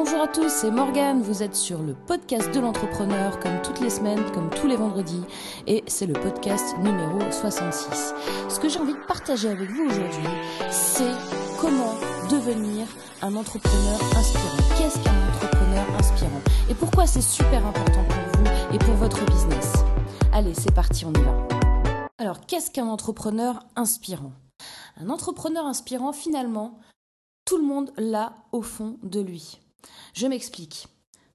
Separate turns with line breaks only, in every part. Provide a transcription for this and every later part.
Bonjour à tous, c'est Morgane, vous êtes sur le podcast de l'entrepreneur comme toutes les semaines, comme tous les vendredis, et c'est le podcast numéro 66. Ce que j'ai envie de partager avec vous aujourd'hui, c'est comment devenir un entrepreneur inspirant. Qu'est-ce qu'un entrepreneur inspirant? Et pourquoi c'est super important pour vous et pour votre business? Allez, c'est parti, on y va. Alors, qu'est-ce qu'un entrepreneur inspirant? Un entrepreneur inspirant, finalement, tout le monde l'a au fond de lui. Je m'explique.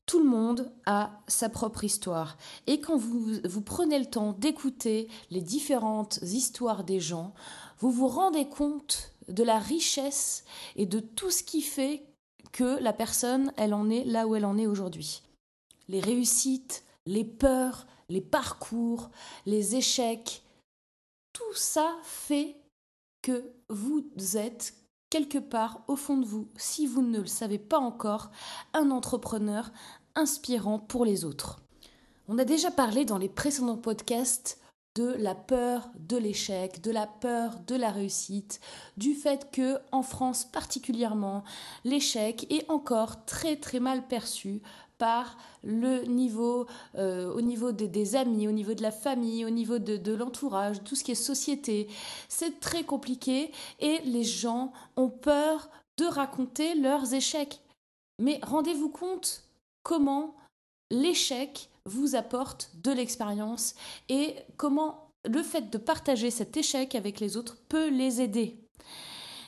Tout le monde a sa propre histoire. Et quand vous, vous prenez le temps d'écouter les différentes histoires des gens, vous vous rendez compte de la richesse et de tout ce qui fait que la personne, elle en est là où elle en est aujourd'hui. Les réussites, les peurs, les parcours, les échecs, tout ça fait que vous êtes quelque part au fond de vous, si vous ne le savez pas encore, un entrepreneur inspirant pour les autres. On a déjà parlé dans les précédents podcasts de la peur de l'échec, de la peur de la réussite, du fait que en France particulièrement, l'échec est encore très très mal perçu par le niveau, euh, au niveau des, amis, au niveau de la famille, au niveau de, de l'entourage, tout ce qui est société. C'est très compliqué et les gens ont peur de raconter leurs échecs. Mais rendez-vous compte comment l'échec vous apporte de l'expérience et comment le fait de partager cet échec avec les autres peut les aider.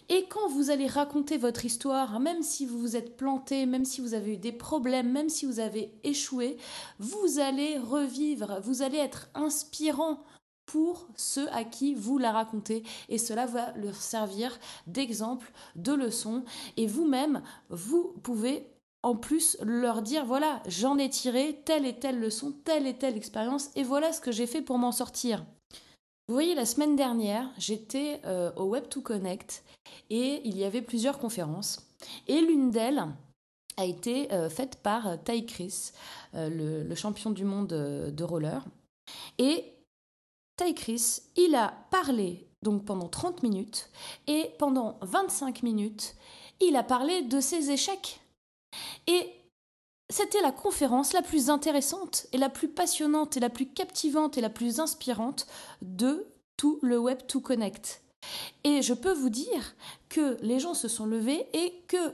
Et quand vous allez raconter votre histoire, même si vous vous êtes planté, même si vous avez eu des problèmes, même si vous avez échoué, vous allez revivre, vous allez être inspirant pour ceux à qui vous la racontez et cela va leur servir d'exemple, de leçon et vous-même, vous pouvez en plus leur dire voilà, j'en ai tiré telle et telle leçon, telle et telle expérience et voilà ce que j'ai fait pour m'en sortir. Vous voyez, la semaine dernière, j'étais euh, au Web2 Connect et il y avait plusieurs conférences. Et l'une d'elles a été euh, faite par Ty Chris, euh, le, champion du monde de roller. Et Ty Chris, il a parlé donc pendant 30 minutes et pendant 25 minutes, il a parlé de ses échecs. Et c'était la conférence la plus intéressante et la plus passionnante et la plus captivante et la plus inspirante de tout le Web 2 Connect. Et je peux vous dire que les gens se sont levés et que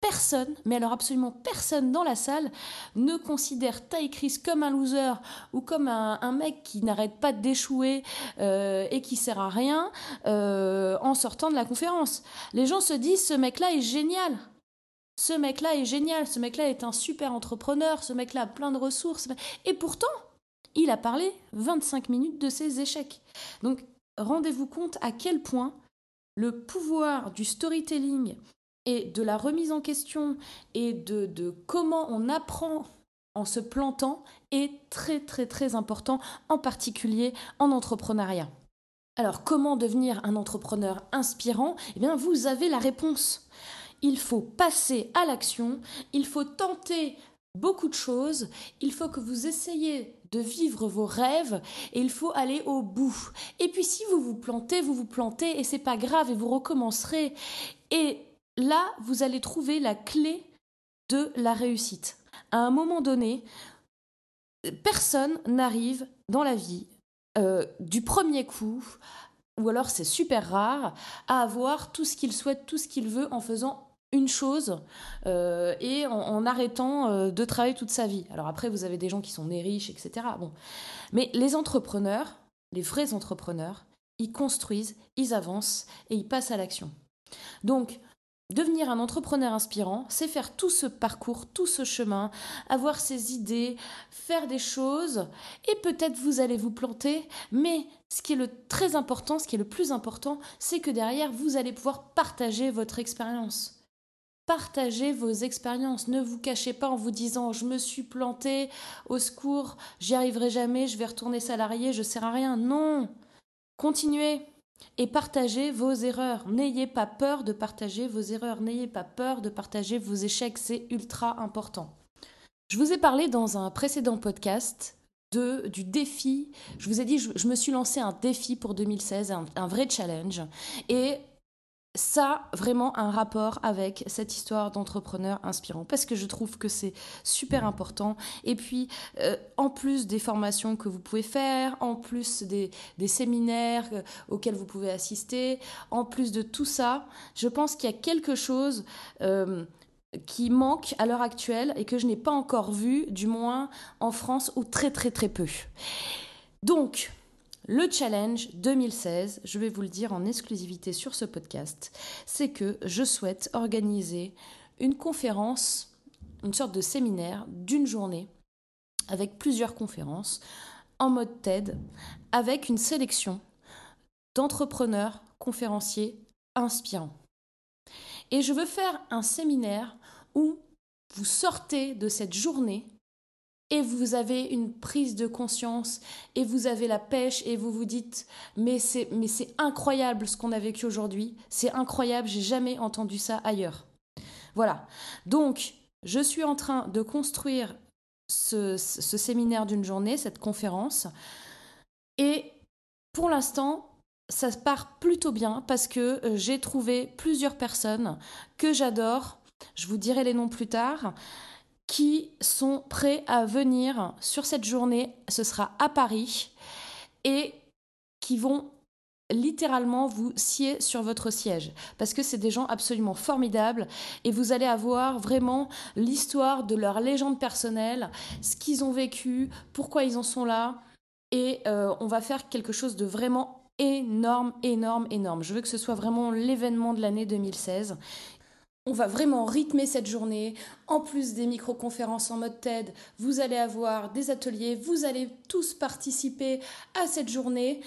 personne, mais alors absolument personne dans la salle ne considère Ty Chris comme un loser ou comme un, mec qui n'arrête pas d'échouer euh, et qui sert à rien euh, en sortant de la conférence. Les gens se disent ce mec-là est génial ce mec-là est génial, ce mec-là est un super entrepreneur, ce mec-là a plein de ressources. Et pourtant, il a parlé 25 minutes de ses échecs. Donc, rendez-vous compte à quel point le pouvoir du storytelling et de la remise en question et de, comment on apprend en se plantant est très très très important, en particulier en entrepreneuriat. Alors comment devenir un entrepreneur inspirant? Eh bien vous avez la réponse il faut passer à l'action, il faut tenter beaucoup de choses, il faut que vous essayiez de vivre vos rêves et il faut aller au bout. Et puis si vous vous plantez, vous vous plantez et c'est pas grave et vous recommencerez. Et là, vous allez trouver la clé de la réussite. À un moment donné, personne n'arrive dans la vie euh, du premier coup ou alors c'est super rare, à avoir tout ce qu'il souhaite, tout ce qu'il veut en faisant une chose euh, et en, arrêtant euh, de travailler toute sa vie. Alors après, vous avez des gens qui sont nés riches, etc. Bon. Mais les entrepreneurs, les vrais entrepreneurs, ils construisent, ils avancent et ils passent à l'action. Donc, devenir un entrepreneur inspirant, c'est faire tout ce parcours, tout ce chemin, avoir ses idées, faire des choses, et peut-être vous allez vous planter, mais ce qui est le très important, ce qui est le plus important, c'est que derrière, vous allez pouvoir partager votre expérience. Partagez vos expériences. Ne vous cachez pas en vous disant je me suis planté, au secours, j'y arriverai jamais, je vais retourner salarié, je ne sers à rien. Non. Continuez et partagez vos erreurs. N'ayez pas peur de partager vos erreurs. N'ayez pas peur de partager vos échecs. C'est ultra important. Je vous ai parlé dans un précédent podcast de, du défi. Je vous ai dit, je, me suis lancé un défi pour 2016, un, un vrai challenge. Et ça vraiment un rapport avec cette histoire d'entrepreneur inspirant. Parce que je trouve que c'est super important. Et puis euh, en plus des formations que vous pouvez faire en plus des, séminaires euh, auxquels vous pouvez assister en plus de tout ça je pense qu'il y a quelque chose euh, qui manque à l'heure actuelle et que je n'ai pas encore vu du moins en France ou très très très peu. Donc le challenge 2016, je vais vous le dire en exclusivité sur ce podcast, c'est que je souhaite organiser une conférence, une sorte de séminaire d'une journée avec plusieurs conférences en mode TED, avec une sélection d'entrepreneurs, conférenciers inspirants. Et je veux faire un séminaire où vous sortez de cette journée et vous avez une prise de conscience et vous avez la pêche et vous vous dites mais c'est mais c'est incroyable ce qu'on a vécu aujourd'hui, c'est incroyable, j'ai jamais entendu ça ailleurs. Voilà. Donc, je suis en train de construire ce, ce séminaire d'une journée, cette conférence et pour l'instant, ça part plutôt bien parce que euh, j'ai trouvé plusieurs personnes que j'adore. Je vous dirai les noms plus tard qui sont prêts à venir sur cette journée, ce sera à Paris, et qui vont littéralement vous scier sur votre siège. Parce que c'est des gens absolument formidables et vous allez avoir vraiment l'histoire de leur légende personnelle, ce qu'ils ont vécu, pourquoi ils en sont là. Et euh, on va faire quelque chose de vraiment énorme, énorme, énorme. Je veux que ce soit vraiment l'événement de l'année 2016 on va vraiment rythmer cette journée. En plus des micro-conférences en mode TED, vous allez avoir des ateliers, vous allez tous participer à cette journée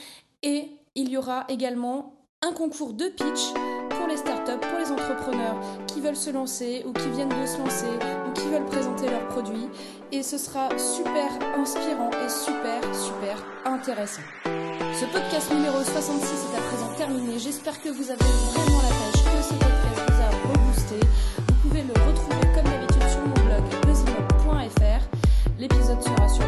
et il y aura également un concours de pitch pour les startups, pour les entrepreneurs qui veulent se lancer ou qui viennent de se lancer ou qui veulent présenter leurs produits. Et ce sera super inspirant et super, super intéressant. Ce podcast numéro 66 est à présent terminé. J'espère que vous avez vraiment la pêche, ce podcast vous a vous pouvez le retrouver comme d'habitude sur mon blog buzzimob.fr. L'épisode sera sur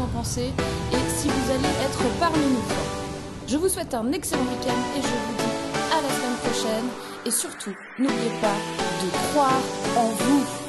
en pensez et si vous allez être parmi nous. Je vous souhaite un excellent week-end et je vous dis à la semaine prochaine. Et surtout, n'oubliez pas de croire en vous.